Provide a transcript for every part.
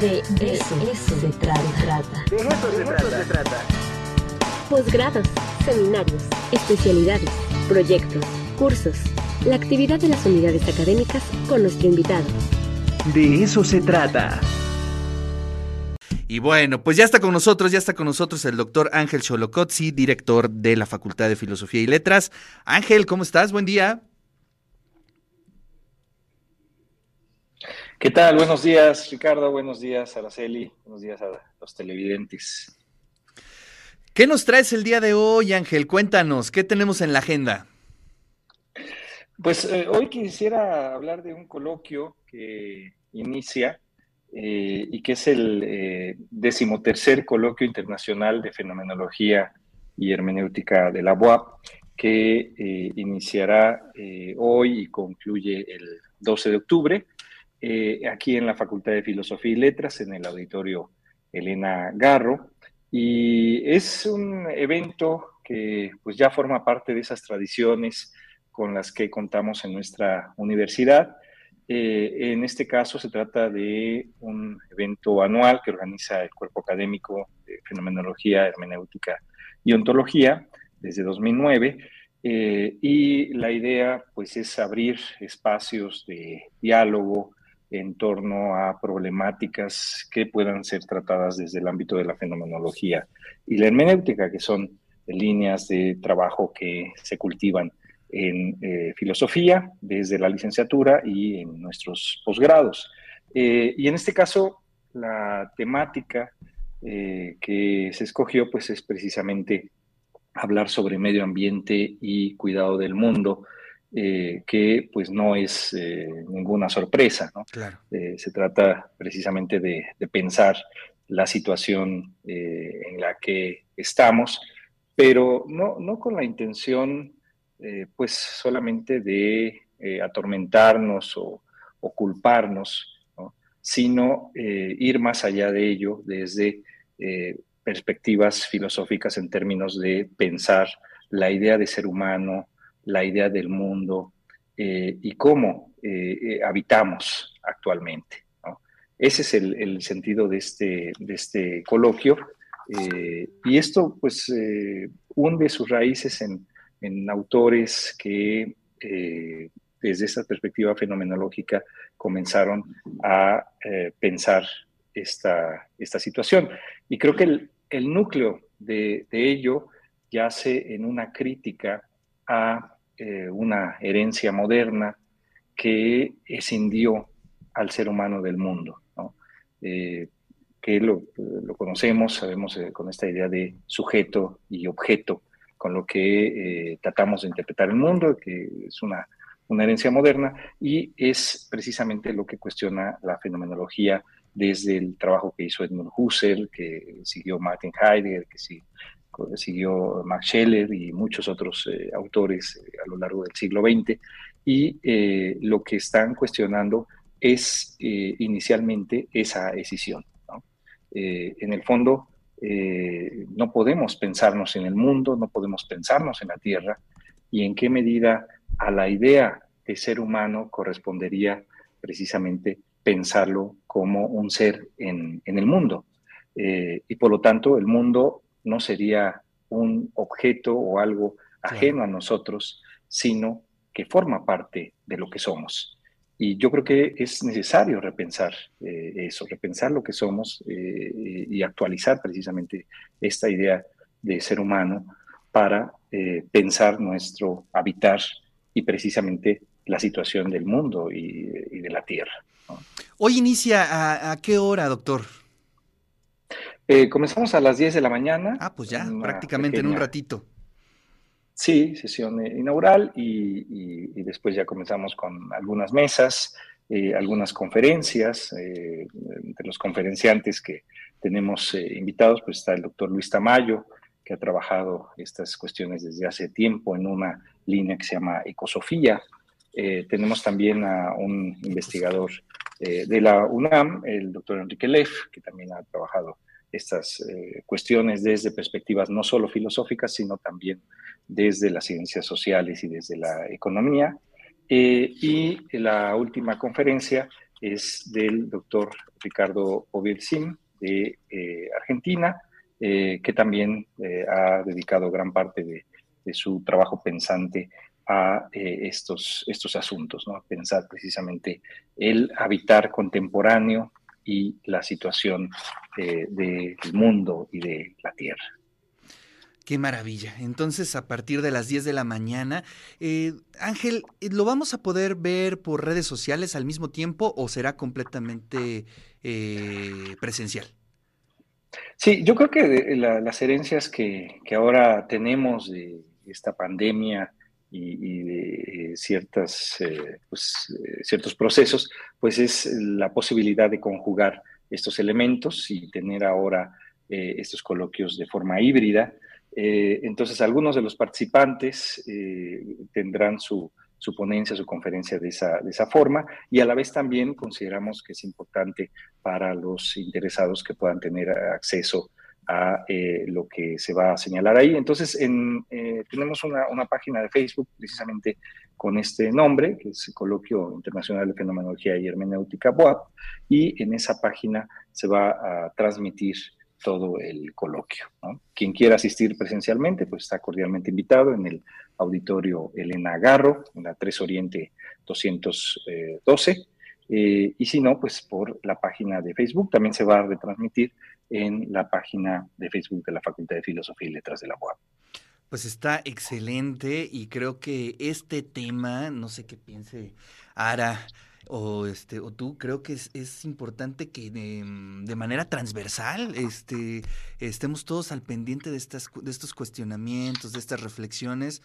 De, eso, se trata. De eso, se, trata. Posgrados, seminarios, especialidades, proyectos, cursos, la actividad de las unidades académicas con nuestro invitado. De eso se trata. Y bueno, pues ya está con nosotros, ya está con nosotros el doctor Ángel Cholocotzi, director de la Facultad de Filosofía y Letras. Ángel, ¿cómo estás? Buen día. ¿Qué tal? Buenos días, Ricardo. Buenos días, Araceli. Buenos días a los televidentes. ¿Qué nos traes el día de hoy, Ángel? Cuéntanos, ¿qué tenemos en la agenda? Pues eh, hoy quisiera hablar de un coloquio que inicia eh, y que es el eh, decimotercer coloquio internacional de fenomenología y hermenéutica de la UAP, que iniciará hoy y concluye el 12 de octubre eh, aquí en la Facultad de Filosofía y Letras, en el auditorio Elena Garro. Y es un evento que pues ya forma parte de esas tradiciones con las que contamos en nuestra universidad. Eh, en este caso se trata de un evento anual que organiza el Cuerpo Académico de Fenomenología, Hermenéutica y Ontología desde 2009. Eh, y la idea pues es abrir espacios de diálogo, en torno a problemáticas que puedan ser tratadas desde el ámbito de la fenomenología y la hermenéutica, que son líneas de trabajo que se cultivan en eh, filosofía desde la licenciatura y en nuestros posgrados. Eh, y en este caso, la temática eh, que se escogió pues es precisamente hablar sobre medio ambiente y cuidado del mundo, eh, que pues no es eh, ninguna sorpresa. ¿no? Eh, se trata precisamente de, pensar la situación en la que estamos, pero no, no con la intención pues solamente de atormentarnos o, o culparnos, sino ir más allá de ello desde perspectivas filosóficas en términos de pensar la idea de ser humano, la idea del mundo eh, y cómo eh, eh, habitamos actualmente. Ese es el, sentido de este, de este coloquio. y esto pues hunde sus raíces en, autores que desde esta perspectiva fenomenológica comenzaron a pensar esta, esta situación. Y creo que el, núcleo de, de ello yace en una crítica a eh, una herencia moderna que escindió al ser humano del mundo, eh, que lo, conocemos, sabemos eh, con esta idea de sujeto y objeto, con lo que tratamos de interpretar el mundo, que es una, una herencia moderna, y es precisamente lo que cuestiona la fenomenología desde el trabajo que hizo Edmund Husserl, que siguió Martin Heidegger, que siguió Max Scheller y muchos otros eh, autores eh, a lo largo del siglo XX, y eh, lo que están cuestionando es inicialmente esa decisión. en el fondo, no podemos pensarnos en el mundo, no podemos pensarnos en la Tierra, y en qué medida a la idea de ser humano correspondería precisamente pensarlo como un ser en, en el mundo. y por lo tanto, el mundo no sería un objeto o algo ajeno a nosotros, sino que forma parte de lo que somos. Y yo creo que es necesario repensar eh, eso, repensar lo que somos eh, y actualizar precisamente esta idea de ser humano para eh, pensar nuestro habitar y precisamente la situación del mundo y, de la Tierra. Hoy inicia a qué hora, doctor? Eh, comenzamos a las 10 de la mañana. Ah, pues ya, prácticamente en un ratito. Sí, sesión eh, inaugural y, después ya comenzamos con algunas mesas, eh, algunas conferencias. entre los conferenciantes que tenemos invitados, pues está el doctor Luis Tamayo, que ha trabajado estas cuestiones desde hace tiempo en una línea que se llama Ecosofía. tenemos también a un investigador de la UNAM, el doctor Enrique Leff, que también ha trabajado estas eh, cuestiones desde perspectivas no solo filosóficas, sino también desde las ciencias sociales y desde la economía. Eh, y la última conferencia es del doctor Ricardo Ovilsim de eh, Argentina, que también ha dedicado gran parte de, su trabajo pensante a estos, estos asuntos, ¿no? pensar precisamente el habitar contemporáneo y la situación del mundo y de la Tierra. Qué maravilla. Entonces, a partir de las 10 de la mañana, eh, Ángel, eh, ¿lo vamos a poder ver por redes sociales al mismo tiempo o será completamente eh, presencial? Sí, yo creo que las herencias que, ahora tenemos de esta pandemia y, de ciertas, pues, ciertos procesos, pues es la posibilidad de conjugar estos elementos y tener ahora estos coloquios de forma híbrida. Eh, entonces, algunos de los participantes eh, tendrán su, ponencia, su conferencia de esa, de esa forma y a la vez también consideramos que es importante para los interesados que puedan tener acceso a eh, lo que se va a señalar ahí. Entonces, tenemos una, una, página de Facebook precisamente con este nombre, que es Coloquio Internacional de Fenomenología y Hermenéutica BOAP, y en esa página se va a transmitir todo el coloquio. Quien quiera asistir presencialmente, pues está cordialmente invitado en el auditorio Elena Garro, en la 3 Oriente 212. Eh, y si no, pues por la página de Facebook. También se va a retransmitir en la página de Facebook de la Facultad de Filosofía y Letras de la UAP. Pues está excelente y creo que este tema, no sé qué piense Ara, o este o tú creo que es, importante que de, de, manera transversal este estemos todos al pendiente de estas de estos cuestionamientos de estas reflexiones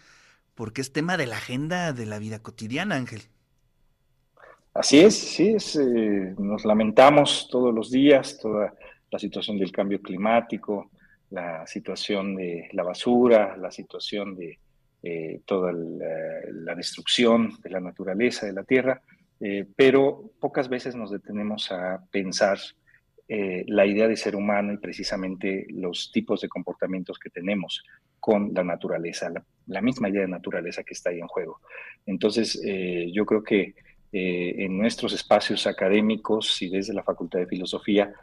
porque es tema de la agenda de la vida cotidiana Ángel así es sí es eh, nos lamentamos todos los días toda la situación del cambio climático la situación de la basura la situación de eh, toda la destrucción de la naturaleza de la tierra eh, pero pocas veces nos detenemos a pensar la idea de ser humano y precisamente los tipos de comportamientos que tenemos con la naturaleza, la, misma idea de naturaleza que está ahí en juego. Entonces, yo creo que en nuestros espacios académicos y desde la Facultad de Filosofía,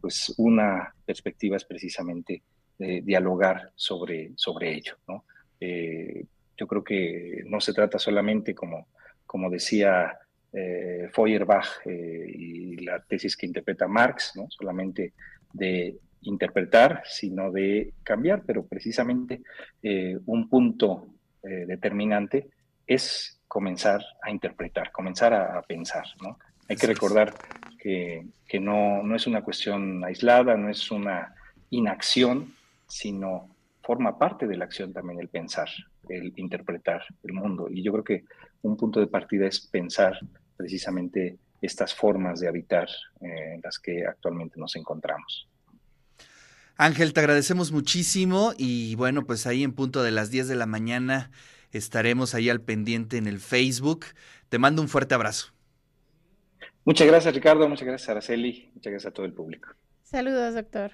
pues una perspectiva es precisamente dialogar sobre, sobre ello. yo creo que no se trata solamente, como, como decía eh, Feuerbach eh, y la tesis que interpreta Marx, no solamente de interpretar, sino de cambiar, pero precisamente eh, un punto eh, determinante es comenzar a interpretar, comenzar a, pensar. ¿no? Hay que recordar que, que no, no es una cuestión aislada, no es una inacción, sino forma parte de la acción también el pensar, el interpretar el mundo. Y yo creo que un punto de partida es pensar precisamente estas formas de habitar eh, en las que actualmente nos encontramos. Ángel, te agradecemos muchísimo y bueno, pues ahí en punto de las 10 de la mañana estaremos ahí al pendiente en el Facebook. Te mando un fuerte abrazo. Muchas gracias Ricardo, muchas gracias Araceli, muchas gracias a todo el público. Saludos doctor.